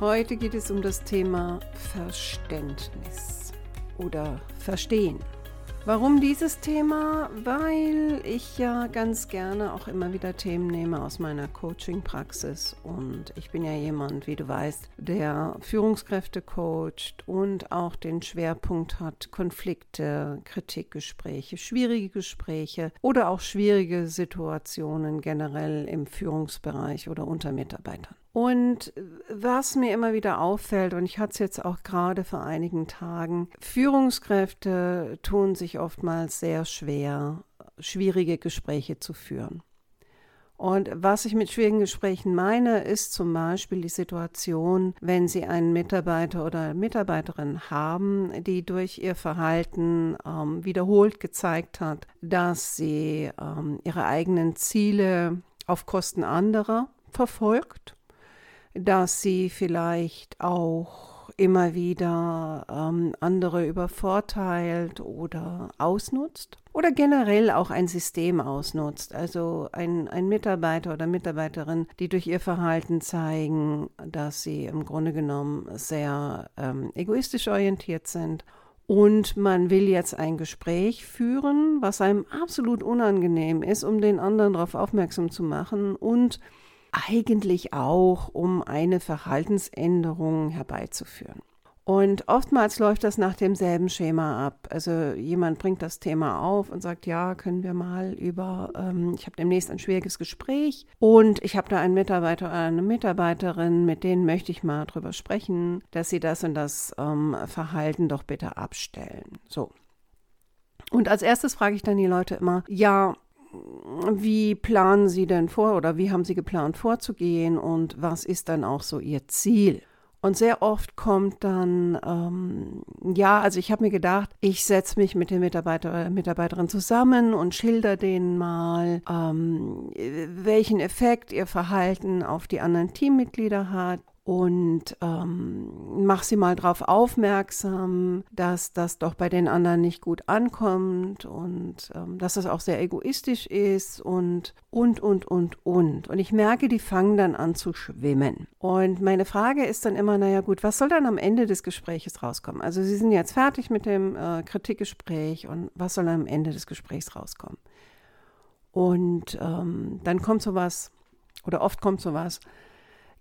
Heute geht es um das Thema Verständnis oder Verstehen. Warum dieses Thema? Weil ich ja ganz gerne auch immer wieder Themen nehme aus meiner Coaching-Praxis und ich bin ja jemand, wie du weißt, der Führungskräfte coacht und auch den Schwerpunkt hat, Konflikte, Kritikgespräche, schwierige Gespräche oder auch schwierige Situationen generell im Führungsbereich oder unter Mitarbeitern. Und was mir immer wieder auffällt, und ich hatte es jetzt auch gerade vor einigen Tagen, Führungskräfte tun sich oftmals sehr schwer, schwierige Gespräche zu führen. Und was ich mit schwierigen Gesprächen meine, ist zum Beispiel die Situation, wenn Sie einen Mitarbeiter oder Mitarbeiterin haben, die durch ihr Verhalten ähm, wiederholt gezeigt hat, dass sie ähm, ihre eigenen Ziele auf Kosten anderer verfolgt dass sie vielleicht auch immer wieder ähm, andere übervorteilt oder ausnutzt oder generell auch ein System ausnutzt. Also ein, ein Mitarbeiter oder Mitarbeiterin, die durch ihr Verhalten zeigen, dass sie im Grunde genommen sehr ähm, egoistisch orientiert sind und man will jetzt ein Gespräch führen, was einem absolut unangenehm ist, um den anderen darauf aufmerksam zu machen und eigentlich auch, um eine Verhaltensänderung herbeizuführen. Und oftmals läuft das nach demselben Schema ab. Also jemand bringt das Thema auf und sagt, ja, können wir mal über, ähm, ich habe demnächst ein schwieriges Gespräch und ich habe da einen Mitarbeiter oder eine Mitarbeiterin, mit denen möchte ich mal drüber sprechen, dass sie das und das ähm, Verhalten doch bitte abstellen. So. Und als erstes frage ich dann die Leute immer, ja, wie planen Sie denn vor oder wie haben Sie geplant vorzugehen und was ist dann auch so Ihr Ziel? Und sehr oft kommt dann, ähm, ja, also ich habe mir gedacht, ich setze mich mit den Mitarbeiter oder Mitarbeiterin zusammen und schilder denen mal, ähm, welchen Effekt ihr Verhalten auf die anderen Teammitglieder hat und ähm, mach sie mal darauf aufmerksam, dass das doch bei den anderen nicht gut ankommt und ähm, dass das auch sehr egoistisch ist und und und und und und ich merke, die fangen dann an zu schwimmen und meine Frage ist dann immer, naja gut, was soll dann am Ende des Gesprächs rauskommen? Also Sie sind jetzt fertig mit dem äh, Kritikgespräch und was soll dann am Ende des Gesprächs rauskommen? Und ähm, dann kommt sowas oder oft kommt sowas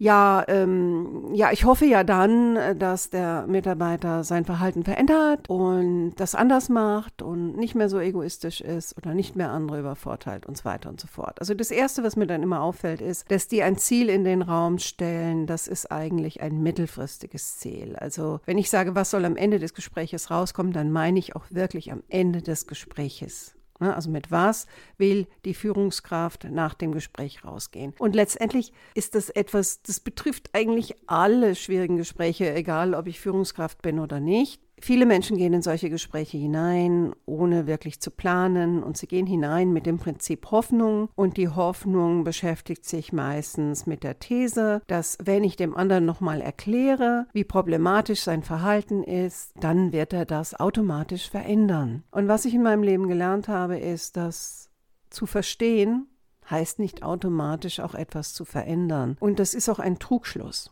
ja, ähm, ja, ich hoffe ja dann, dass der Mitarbeiter sein Verhalten verändert und das anders macht und nicht mehr so egoistisch ist oder nicht mehr andere übervorteilt und so weiter und so fort. Also das Erste, was mir dann immer auffällt, ist, dass die ein Ziel in den Raum stellen, das ist eigentlich ein mittelfristiges Ziel. Also wenn ich sage, was soll am Ende des Gespräches rauskommen, dann meine ich auch wirklich am Ende des Gespräches. Ne, also mit was will die Führungskraft nach dem Gespräch rausgehen? Und letztendlich ist das etwas, das betrifft eigentlich alle schwierigen Gespräche, egal ob ich Führungskraft bin oder nicht. Viele Menschen gehen in solche Gespräche hinein, ohne wirklich zu planen. Und sie gehen hinein mit dem Prinzip Hoffnung. Und die Hoffnung beschäftigt sich meistens mit der These, dass wenn ich dem anderen nochmal erkläre, wie problematisch sein Verhalten ist, dann wird er das automatisch verändern. Und was ich in meinem Leben gelernt habe, ist, dass zu verstehen heißt nicht automatisch auch etwas zu verändern. Und das ist auch ein Trugschluss.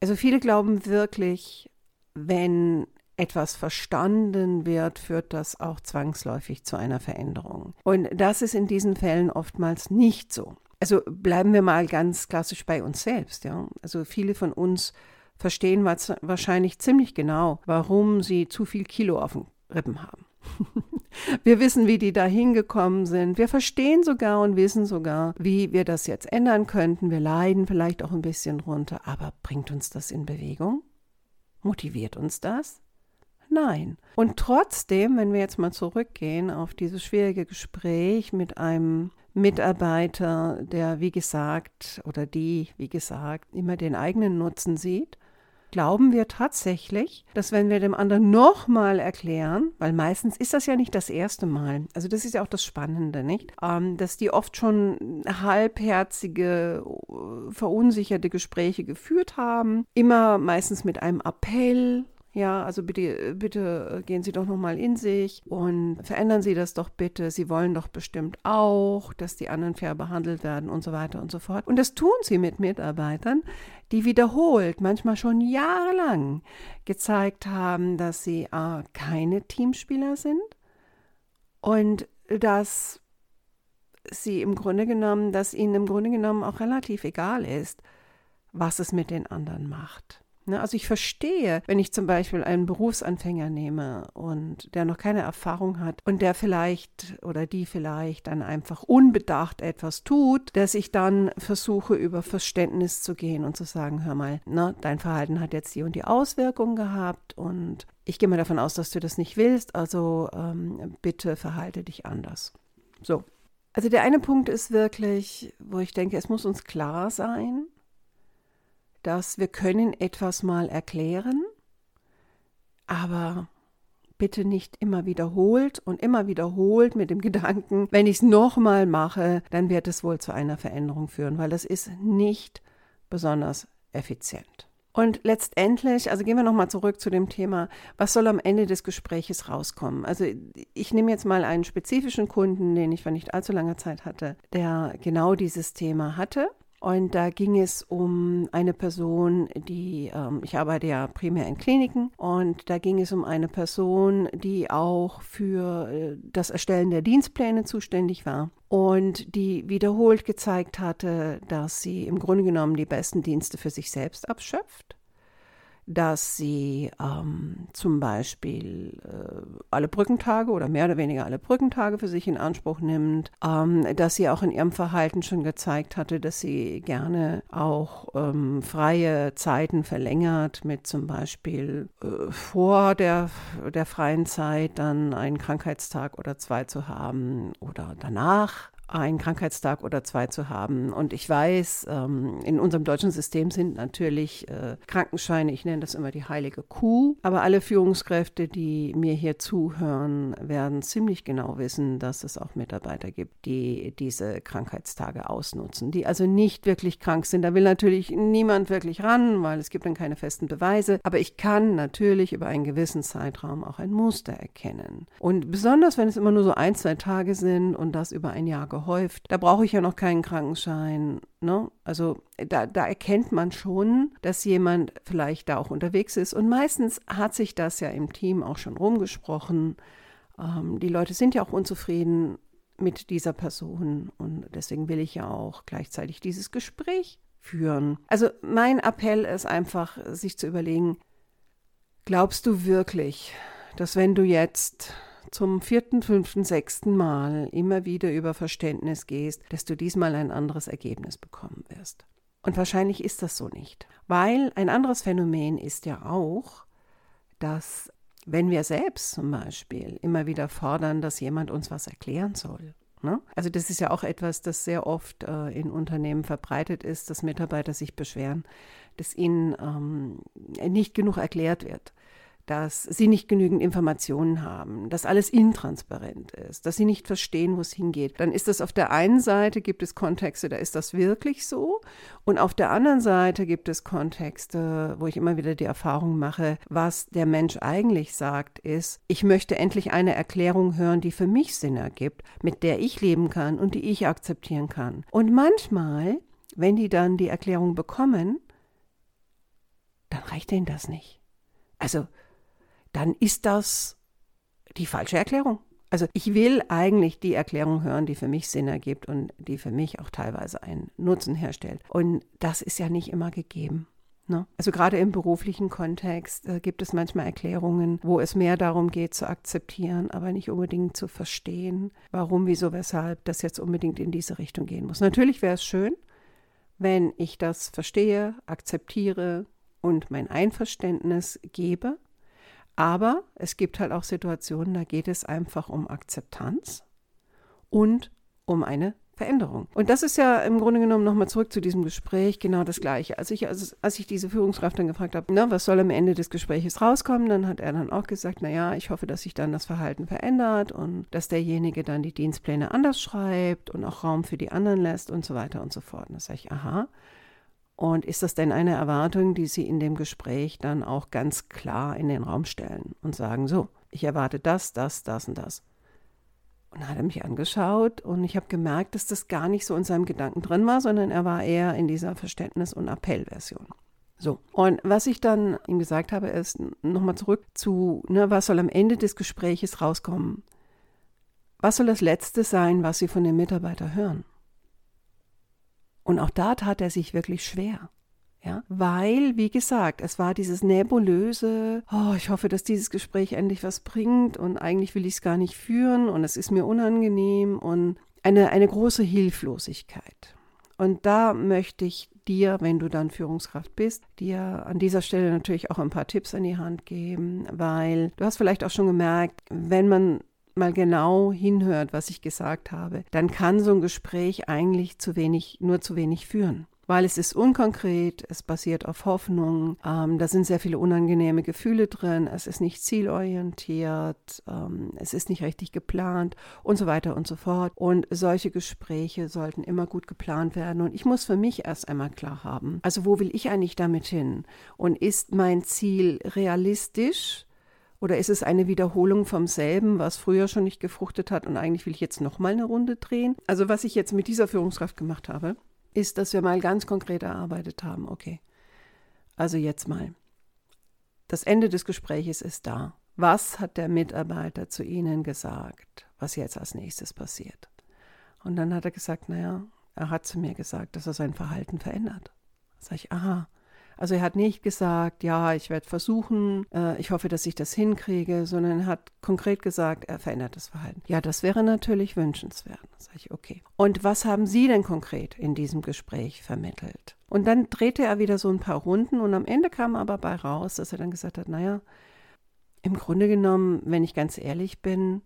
Also viele glauben wirklich, wenn etwas verstanden wird, führt das auch zwangsläufig zu einer Veränderung. Und das ist in diesen Fällen oftmals nicht so. Also bleiben wir mal ganz klassisch bei uns selbst. Ja? Also viele von uns verstehen wahrscheinlich ziemlich genau, warum sie zu viel Kilo auf den Rippen haben. Wir wissen, wie die da hingekommen sind. Wir verstehen sogar und wissen sogar, wie wir das jetzt ändern könnten. Wir leiden vielleicht auch ein bisschen runter. Aber bringt uns das in Bewegung? Motiviert uns das? Nein. Und trotzdem, wenn wir jetzt mal zurückgehen auf dieses schwierige Gespräch mit einem Mitarbeiter, der, wie gesagt, oder die, wie gesagt, immer den eigenen Nutzen sieht, glauben wir tatsächlich, dass wenn wir dem anderen nochmal erklären, weil meistens ist das ja nicht das erste Mal, also das ist ja auch das Spannende, nicht? Ähm, dass die oft schon halbherzige, verunsicherte Gespräche geführt haben, immer meistens mit einem Appell, ja, also bitte, bitte gehen Sie doch nochmal in sich und verändern Sie das doch bitte. Sie wollen doch bestimmt auch, dass die anderen fair behandelt werden und so weiter und so fort. Und das tun Sie mit Mitarbeitern, die wiederholt, manchmal schon jahrelang gezeigt haben, dass sie äh, keine Teamspieler sind und dass sie im Grunde genommen, dass ihnen im Grunde genommen auch relativ egal ist, was es mit den anderen macht. Ne? Also ich verstehe, wenn ich zum Beispiel einen Berufsanfänger nehme und der noch keine Erfahrung hat und der vielleicht oder die vielleicht dann einfach unbedacht etwas tut, dass ich dann versuche, über Verständnis zu gehen und zu sagen, hör mal, ne, dein Verhalten hat jetzt die und die Auswirkungen gehabt und ich gehe mal davon aus, dass du das nicht willst, also ähm, bitte verhalte dich anders. So. Also der eine Punkt ist wirklich, wo ich denke, es muss uns klar sein, dass wir können etwas mal erklären, aber bitte nicht immer wiederholt und immer wiederholt mit dem Gedanken, wenn ich es nochmal mache, dann wird es wohl zu einer Veränderung führen, weil das ist nicht besonders effizient. Und letztendlich, also gehen wir nochmal zurück zu dem Thema, was soll am Ende des Gespräches rauskommen? Also ich nehme jetzt mal einen spezifischen Kunden, den ich vor nicht allzu langer Zeit hatte, der genau dieses Thema hatte und da ging es um eine Person, die, ähm, ich arbeite ja primär in Kliniken, und da ging es um eine Person, die auch für äh, das Erstellen der Dienstpläne zuständig war. Und die wiederholt gezeigt hatte, dass sie im Grunde genommen die besten Dienste für sich selbst abschöpft dass sie ähm, zum Beispiel äh, alle Brückentage oder mehr oder weniger alle Brückentage für sich in Anspruch nimmt, ähm, dass sie auch in ihrem Verhalten schon gezeigt hatte, dass sie gerne auch ähm, freie Zeiten verlängert, mit zum Beispiel äh, vor der, der freien Zeit dann einen Krankheitstag oder zwei zu haben oder danach einen Krankheitstag oder zwei zu haben. Und ich weiß, ähm, in unserem deutschen System sind natürlich äh, Krankenscheine, ich nenne das immer die heilige Kuh, aber alle Führungskräfte, die mir hier zuhören, werden ziemlich genau wissen, dass es auch Mitarbeiter gibt, die diese Krankheitstage ausnutzen, die also nicht wirklich krank sind. Da will natürlich niemand wirklich ran, weil es gibt dann keine festen Beweise. Aber ich kann natürlich über einen gewissen Zeitraum auch ein Muster erkennen. Und besonders, wenn es immer nur so ein, zwei Tage sind und das über ein Jahr gehäuft. Da brauche ich ja noch keinen Krankenschein. Ne? Also da, da erkennt man schon, dass jemand vielleicht da auch unterwegs ist. Und meistens hat sich das ja im Team auch schon rumgesprochen. Ähm, die Leute sind ja auch unzufrieden mit dieser Person und deswegen will ich ja auch gleichzeitig dieses Gespräch führen. Also mein Appell ist einfach, sich zu überlegen, glaubst du wirklich, dass wenn du jetzt zum vierten, fünften, sechsten Mal immer wieder über Verständnis gehst, dass du diesmal ein anderes Ergebnis bekommen wirst. Und wahrscheinlich ist das so nicht. Weil ein anderes Phänomen ist ja auch, dass wenn wir selbst zum Beispiel immer wieder fordern, dass jemand uns was erklären soll. Ne? Also das ist ja auch etwas, das sehr oft äh, in Unternehmen verbreitet ist, dass Mitarbeiter sich beschweren, dass ihnen ähm, nicht genug erklärt wird dass sie nicht genügend Informationen haben, dass alles intransparent ist, dass sie nicht verstehen, wo es hingeht, dann ist das auf der einen Seite gibt es Kontexte, da ist das wirklich so und auf der anderen Seite gibt es Kontexte, wo ich immer wieder die Erfahrung mache, was der Mensch eigentlich sagt, ist, ich möchte endlich eine Erklärung hören, die für mich Sinn ergibt, mit der ich leben kann und die ich akzeptieren kann. Und manchmal, wenn die dann die Erklärung bekommen, dann reicht denen das nicht. Also dann ist das die falsche Erklärung. Also ich will eigentlich die Erklärung hören, die für mich Sinn ergibt und die für mich auch teilweise einen Nutzen herstellt. Und das ist ja nicht immer gegeben. Ne? Also gerade im beruflichen Kontext äh, gibt es manchmal Erklärungen, wo es mehr darum geht zu akzeptieren, aber nicht unbedingt zu verstehen, warum, wieso, weshalb das jetzt unbedingt in diese Richtung gehen muss. Natürlich wäre es schön, wenn ich das verstehe, akzeptiere und mein Einverständnis gebe aber es gibt halt auch Situationen, da geht es einfach um Akzeptanz und um eine Veränderung. Und das ist ja im Grunde genommen nochmal zurück zu diesem Gespräch genau das Gleiche. Als ich, also, als ich diese Führungskraft dann gefragt habe, na, was soll am Ende des Gesprächs rauskommen, dann hat er dann auch gesagt, naja, ich hoffe, dass sich dann das Verhalten verändert und dass derjenige dann die Dienstpläne anders schreibt und auch Raum für die anderen lässt und so weiter und so fort. Und da sage ich, aha. Und ist das denn eine Erwartung, die Sie in dem Gespräch dann auch ganz klar in den Raum stellen und sagen, so, ich erwarte das, das, das und das. Und hat er mich angeschaut und ich habe gemerkt, dass das gar nicht so in seinem Gedanken drin war, sondern er war eher in dieser Verständnis- und Appellversion. So, und was ich dann ihm gesagt habe, ist nochmal zurück zu, ne, was soll am Ende des Gespräches rauskommen? Was soll das Letzte sein, was Sie von dem Mitarbeiter hören? Und auch da tat er sich wirklich schwer. Ja, weil, wie gesagt, es war dieses nebulöse, oh, ich hoffe, dass dieses Gespräch endlich was bringt und eigentlich will ich es gar nicht führen und es ist mir unangenehm und eine, eine große Hilflosigkeit. Und da möchte ich dir, wenn du dann Führungskraft bist, dir an dieser Stelle natürlich auch ein paar Tipps an die Hand geben, weil du hast vielleicht auch schon gemerkt, wenn man mal genau hinhört, was ich gesagt habe, dann kann so ein Gespräch eigentlich zu wenig, nur zu wenig führen weil es ist unkonkret, es basiert auf Hoffnung, ähm, da sind sehr viele unangenehme Gefühle drin, es ist nicht zielorientiert, ähm, es ist nicht richtig geplant und so weiter und so fort. Und solche Gespräche sollten immer gut geplant werden. Und ich muss für mich erst einmal klar haben, also wo will ich eigentlich damit hin? Und ist mein Ziel realistisch? Oder ist es eine Wiederholung vom selben, was früher schon nicht gefruchtet hat und eigentlich will ich jetzt nochmal eine Runde drehen? Also was ich jetzt mit dieser Führungskraft gemacht habe, ist, dass wir mal ganz konkret erarbeitet haben, okay, also jetzt mal. Das Ende des Gespräches ist da. Was hat der Mitarbeiter zu Ihnen gesagt, was jetzt als nächstes passiert? Und dann hat er gesagt, naja, er hat zu mir gesagt, dass er sein Verhalten verändert. Sag ich, aha, also er hat nicht gesagt, ja, ich werde versuchen, äh, ich hoffe, dass ich das hinkriege, sondern er hat konkret gesagt, er verändert das Verhalten. Ja, das wäre natürlich wünschenswert. Sag ich, okay. Und was haben Sie denn konkret in diesem Gespräch vermittelt? Und dann drehte er wieder so ein paar Runden und am Ende kam aber bei raus, dass er dann gesagt hat, naja, im Grunde genommen, wenn ich ganz ehrlich bin,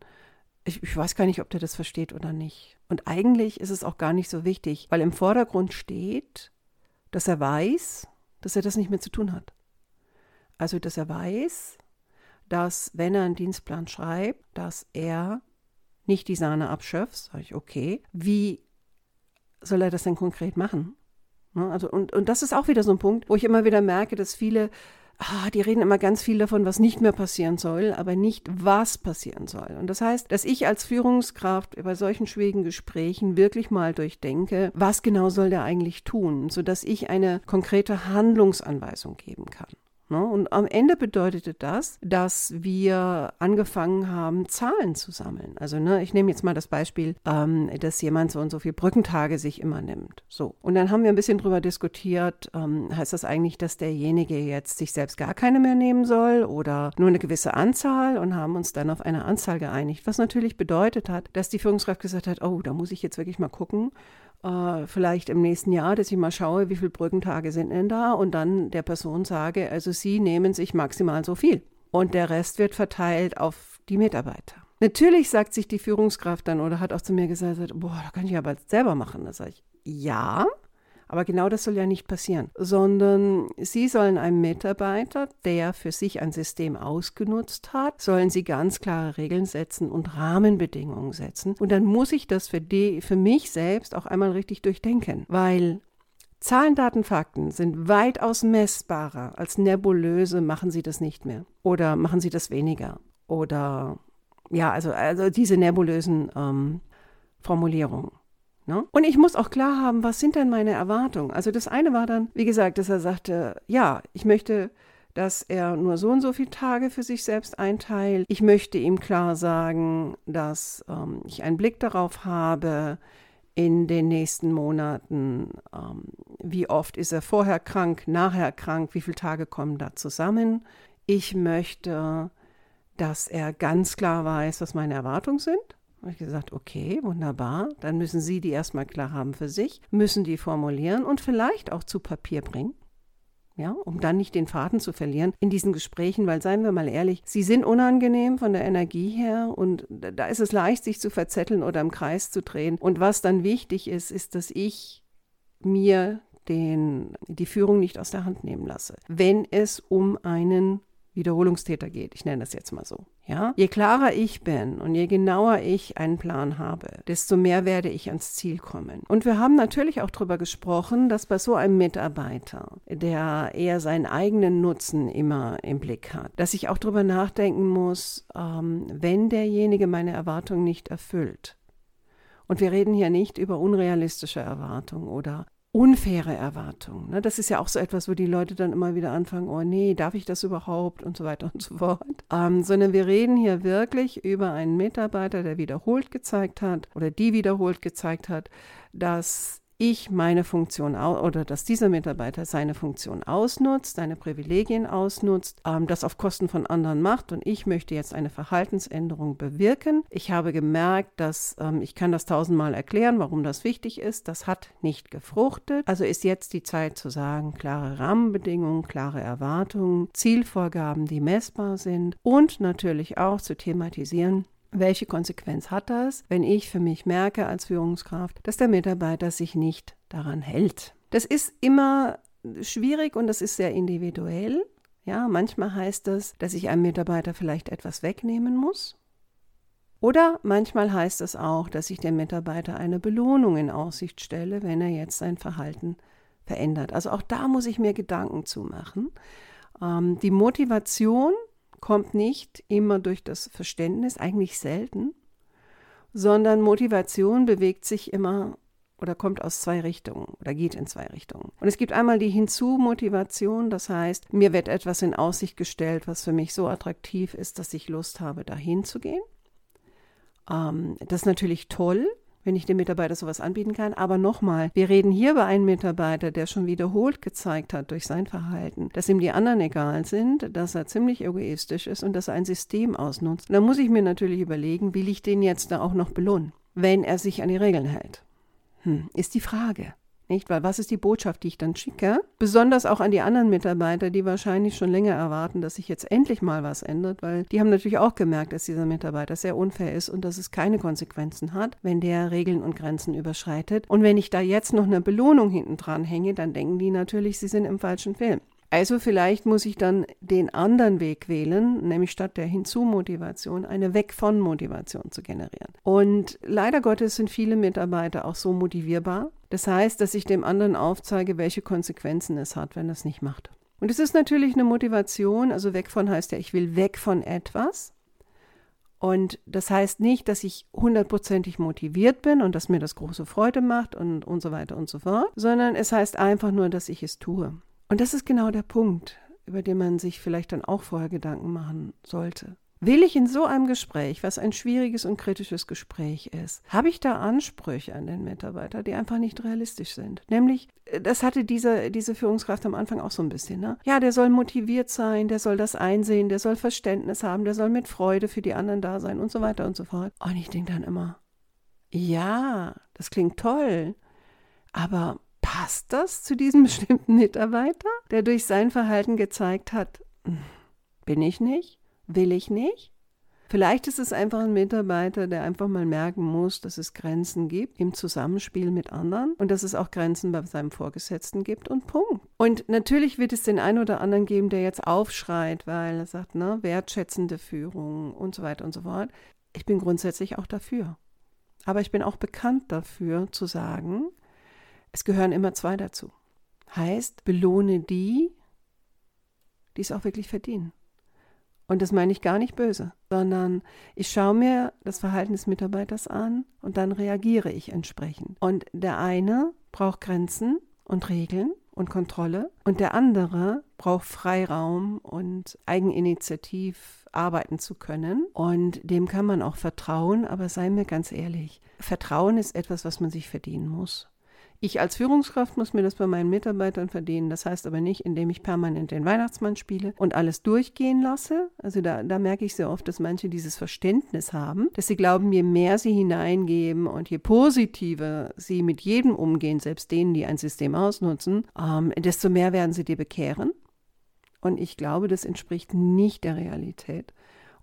ich, ich, weiß gar nicht, ob der das versteht oder nicht. Und eigentlich ist es auch gar nicht so wichtig, weil im Vordergrund steht, dass er weiß, dass er das nicht mehr zu tun hat. Also, dass er weiß, dass wenn er einen Dienstplan schreibt, dass er nicht die Sahne abschöpft, sage ich, okay, wie soll er das denn konkret machen? Ne, also, und, und das ist auch wieder so ein Punkt, wo ich immer wieder merke, dass viele ah, die reden immer ganz viel davon, was nicht mehr passieren soll, aber nicht, was passieren soll. Und das heißt, dass ich als Führungskraft bei solchen schwierigen Gesprächen wirklich mal durchdenke, was genau soll der eigentlich tun, sodass ich eine konkrete Handlungsanweisung geben kann. Ne? Und am Ende bedeutete das, dass wir angefangen haben, Zahlen zu sammeln. Also ne, ich nehme jetzt mal das Beispiel, ähm, dass jemand so und so viele Brückentage sich immer nimmt. So. Und dann haben wir ein bisschen drüber diskutiert, ähm, heißt das eigentlich, dass derjenige jetzt sich selbst gar keine mehr nehmen soll oder nur eine gewisse Anzahl und haben uns dann auf eine Anzahl geeinigt. Was natürlich bedeutet hat, dass die Führungskraft gesagt hat, oh, da muss ich jetzt wirklich mal gucken, äh, vielleicht im nächsten Jahr, dass ich mal schaue, wie viele Brückentage sind denn da und dann der Person sage, also Sie nehmen sich maximal so viel. Und der Rest wird verteilt auf die Mitarbeiter. Natürlich sagt sich die Führungskraft dann oder hat auch zu mir gesagt, boah, da kann ich aber selber machen. Da sage ich, ja, aber genau das soll ja nicht passieren, sondern Sie sollen einem Mitarbeiter, der für sich ein System ausgenutzt hat, sollen Sie ganz klare Regeln setzen und Rahmenbedingungen setzen. Und dann muss ich das für, die, für mich selbst auch einmal richtig durchdenken, weil Zahlen, Daten, Fakten sind weitaus messbarer. Als nebulöse machen Sie das nicht mehr oder machen Sie das weniger oder ja, also, also diese nebulösen ähm, Formulierungen. Ne? Und ich muss auch klar haben, was sind denn meine Erwartungen? Also das eine war dann, wie gesagt, dass er sagte, ja, ich möchte, dass er nur so und so viele Tage für sich selbst einteilt. Ich möchte ihm klar sagen, dass ähm, ich einen Blick darauf habe, in den nächsten Monaten, ähm, wie oft ist er vorher krank, nachher krank, wie viele Tage kommen da zusammen. Ich möchte, dass er ganz klar weiß, was meine Erwartungen sind habe ich gesagt, okay, wunderbar. Dann müssen Sie die erstmal klar haben für sich, müssen die formulieren und vielleicht auch zu Papier bringen. ja, um dann nicht den Faden zu verlieren in diesen Gesprächen, weil seien wir mal ehrlich, sie sind unangenehm von der Energie her und da ist es leicht, sich zu verzetteln oder im Kreis zu drehen. Und was dann wichtig ist, ist, dass ich mir den, die Führung nicht aus der Hand nehmen lasse, wenn es um einen Wiederholungstäter geht. Ich nenne das jetzt mal so. Ja? Je klarer ich bin und je genauer ich einen Plan habe, desto mehr werde ich ans Ziel kommen. Und wir haben natürlich auch darüber gesprochen, dass bei so einem Mitarbeiter, der eher seinen eigenen Nutzen immer im Blick hat, dass ich auch darüber nachdenken muss, ähm, wenn derjenige meine Erwartungen nicht erfüllt. Und wir reden hier nicht über unrealistische Erwartungen oder unfaire Erwartungen. Ne? Das ist ja auch so etwas, wo die Leute dann immer wieder anfangen, oh nee, darf ich das überhaupt und so weiter und so fort. Ähm, sondern wir reden hier wirklich über einen Mitarbeiter, der wiederholt gezeigt hat oder die wiederholt gezeigt hat, dass ich meine Funktion oder dass dieser Mitarbeiter seine Funktion ausnutzt, seine Privilegien ausnutzt, ähm, das auf Kosten von anderen macht und ich möchte jetzt eine Verhaltensänderung bewirken. Ich habe gemerkt, dass ähm, ich kann das tausendmal erklären, warum das wichtig ist. Das hat nicht gefruchtet. Also ist jetzt die Zeit zu sagen, klare Rahmenbedingungen, klare Erwartungen, Zielvorgaben, die messbar sind und natürlich auch zu thematisieren, welche Konsequenz hat das, wenn ich für mich merke als Führungskraft, dass der Mitarbeiter sich nicht daran hält? Das ist immer schwierig und das ist sehr individuell. Ja, manchmal heißt das, dass ich einem Mitarbeiter vielleicht etwas wegnehmen muss. Oder manchmal heißt es auch, dass ich dem Mitarbeiter eine Belohnung in Aussicht stelle, wenn er jetzt sein Verhalten verändert. Also auch da muss ich mir Gedanken zu machen. Ähm, die Motivation kommt nicht immer durch das Verständnis, eigentlich selten, sondern Motivation bewegt sich immer oder kommt aus zwei Richtungen oder geht in zwei Richtungen. Und es gibt einmal die Hinzu-Motivation, das heißt, mir wird etwas in Aussicht gestellt, was für mich so attraktiv ist, dass ich Lust habe, dahin zu gehen. Ähm, das ist natürlich toll, wenn ich dem Mitarbeiter sowas anbieten kann. Aber nochmal, wir reden hier bei einem Mitarbeiter, der schon wiederholt gezeigt hat durch sein Verhalten, dass ihm die anderen egal sind, dass er ziemlich egoistisch ist und dass er ein System ausnutzt. Dann muss ich mir natürlich überlegen, will ich den jetzt da auch noch belohnen, wenn er sich an die Regeln hält? Hm, ist die Frage. Nicht? Weil was ist die Botschaft, die ich dann schicke? Besonders auch an die anderen Mitarbeiter, die wahrscheinlich schon länger erwarten, dass sich jetzt endlich mal was ändert, weil die haben natürlich auch gemerkt, dass dieser Mitarbeiter sehr unfair ist und dass es keine Konsequenzen hat, wenn der Regeln und Grenzen überschreitet. Und wenn ich da jetzt noch eine Belohnung hinten dran hänge, dann denken die natürlich, sie sind im falschen Film. Also vielleicht muss ich dann den anderen Weg wählen, nämlich statt der Hinzu-Motivation eine Weg-von-Motivation zu generieren. Und leider Gottes sind viele Mitarbeiter auch so motivierbar. Das heißt, dass ich dem anderen aufzeige, welche Konsequenzen es hat, wenn er es nicht macht. Und es ist natürlich eine Motivation, also weg von heißt ja, ich will weg von etwas. Und das heißt nicht, dass ich hundertprozentig motiviert bin und dass mir das große Freude macht und, und so weiter und so fort, sondern es heißt einfach nur, dass ich es tue. Und das ist genau der Punkt, über den man sich vielleicht dann auch vorher Gedanken machen sollte. Will ich in so einem Gespräch, was ein schwieriges und kritisches Gespräch ist, habe ich da Ansprüche an den Mitarbeiter, die einfach nicht realistisch sind? Nämlich, äh, das hatte diese, diese Führungskraft am Anfang auch so ein bisschen, ne? Ja, der soll motiviert sein, der soll das einsehen, der soll Verständnis haben, der soll mit Freude für die anderen da sein und so weiter und so fort. Und ich denke dann immer, ja, das klingt toll, aber passt das zu diesem bestimmten Mitarbeiter, der durch sein Verhalten gezeigt hat, hm, bin ich nicht, will ich nicht? Vielleicht ist es einfach ein Mitarbeiter, der einfach mal merken muss, dass es Grenzen gibt im Zusammenspiel mit anderen und dass es auch Grenzen bei seinem Vorgesetzten gibt und Punkt. Und natürlich wird es den einen oder anderen geben, der jetzt aufschreit, weil er sagt, ne, wertschätzende Führung und so weiter und so fort. Ich bin grundsätzlich auch dafür. Aber ich bin auch bekannt dafür zu sagen, es gehören immer zwei dazu. Heißt, belohne die, die es auch wirklich verdienen. Und das meine ich gar nicht böse, sondern ich schaue mir das Verhalten des Mitarbeiters an und dann reagiere ich entsprechend. Und der eine braucht Grenzen und Regeln und Kontrolle und der andere braucht Freiraum und Eigeninitiativ arbeiten zu können und dem kann man auch vertrauen, aber sei mir ganz ehrlich, Vertrauen ist etwas, was man sich verdienen muss. Ich als Führungskraft muss mir das bei meinen Mitarbeitern verdienen. Das heißt aber nicht, indem ich permanent den Weihnachtsmann spiele und alles durchgehen lasse. Also da, da merke ich sehr oft, dass manche dieses Verständnis haben, dass sie glauben, je mehr sie hineingeben und je positiver sie mit jedem umgehen, selbst denen, die ein System ausnutzen, ähm, desto mehr werden sie dir bekehren. Und ich glaube, das entspricht nicht der Realität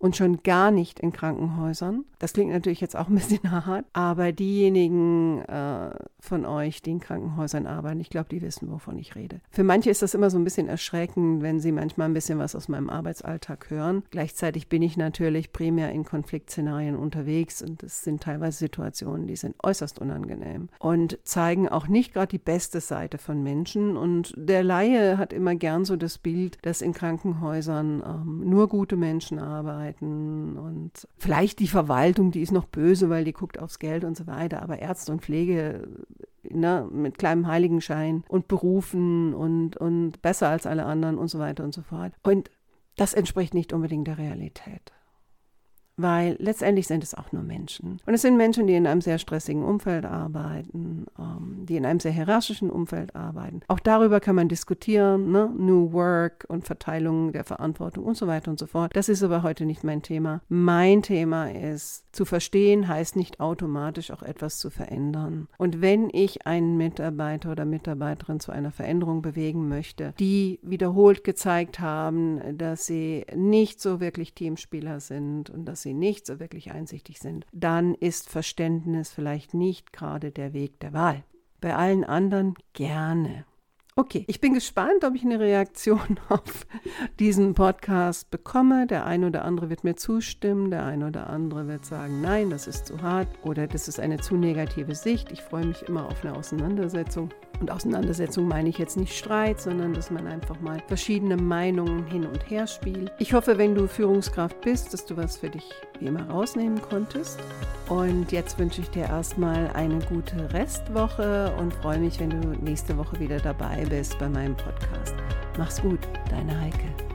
und schon gar nicht in Krankenhäusern. Das klingt natürlich jetzt auch ein bisschen hart, aber diejenigen äh, von euch, die in Krankenhäusern arbeiten, ich glaube, die wissen, wovon ich rede. Für manche ist das immer so ein bisschen erschreckend, wenn sie manchmal ein bisschen was aus meinem Arbeitsalltag hören. Gleichzeitig bin ich natürlich primär in Konfliktszenarien unterwegs und es sind teilweise Situationen, die sind äußerst unangenehm und zeigen auch nicht gerade die beste Seite von Menschen. Und der Laie hat immer gern so das Bild, dass in Krankenhäusern ähm, nur gute Menschen arbeiten arbeiten und vielleicht die Verwaltung, die ist noch böse, weil die guckt aufs Geld und so weiter, aber Ärzte und Pflege ne, mit kleinem Heiligenschein und Berufen und, und besser als alle anderen und so weiter und so fort. Und das entspricht nicht unbedingt der Realität weil letztendlich sind es auch nur Menschen. Und es sind Menschen, die in einem sehr stressigen Umfeld arbeiten, ähm, die in einem sehr hierarchischen Umfeld arbeiten. Auch darüber kann man diskutieren, ne? New Work und Verteilung der Verantwortung und so weiter und so fort. Das ist aber heute nicht mein Thema. Mein Thema ist, zu verstehen heißt nicht automatisch auch etwas zu verändern. Und wenn ich einen Mitarbeiter oder Mitarbeiterin zu einer Veränderung bewegen möchte, die wiederholt gezeigt haben, dass sie nicht so wirklich Teamspieler sind und dass sie nicht so wirklich einsichtig sind, dann ist Verständnis vielleicht nicht gerade der Weg der Wahl. Bei allen anderen gerne. Okay, ich bin gespannt, ob ich eine Reaktion auf diesen Podcast bekomme. Der eine oder andere wird mir zustimmen, der eine oder andere wird sagen, nein, das ist zu hart oder das ist eine zu negative Sicht. Ich freue mich immer auf eine Auseinandersetzung. Und Auseinandersetzung meine ich jetzt nicht Streit, sondern dass man einfach mal verschiedene Meinungen hin und her spielt. Ich hoffe, wenn du Führungskraft bist, dass du was für dich wie immer rausnehmen konntest. Und jetzt wünsche ich dir erstmal eine gute Restwoche und freue mich, wenn du nächste Woche wieder dabei bist bei meinem Podcast. Mach's gut, deine Heike.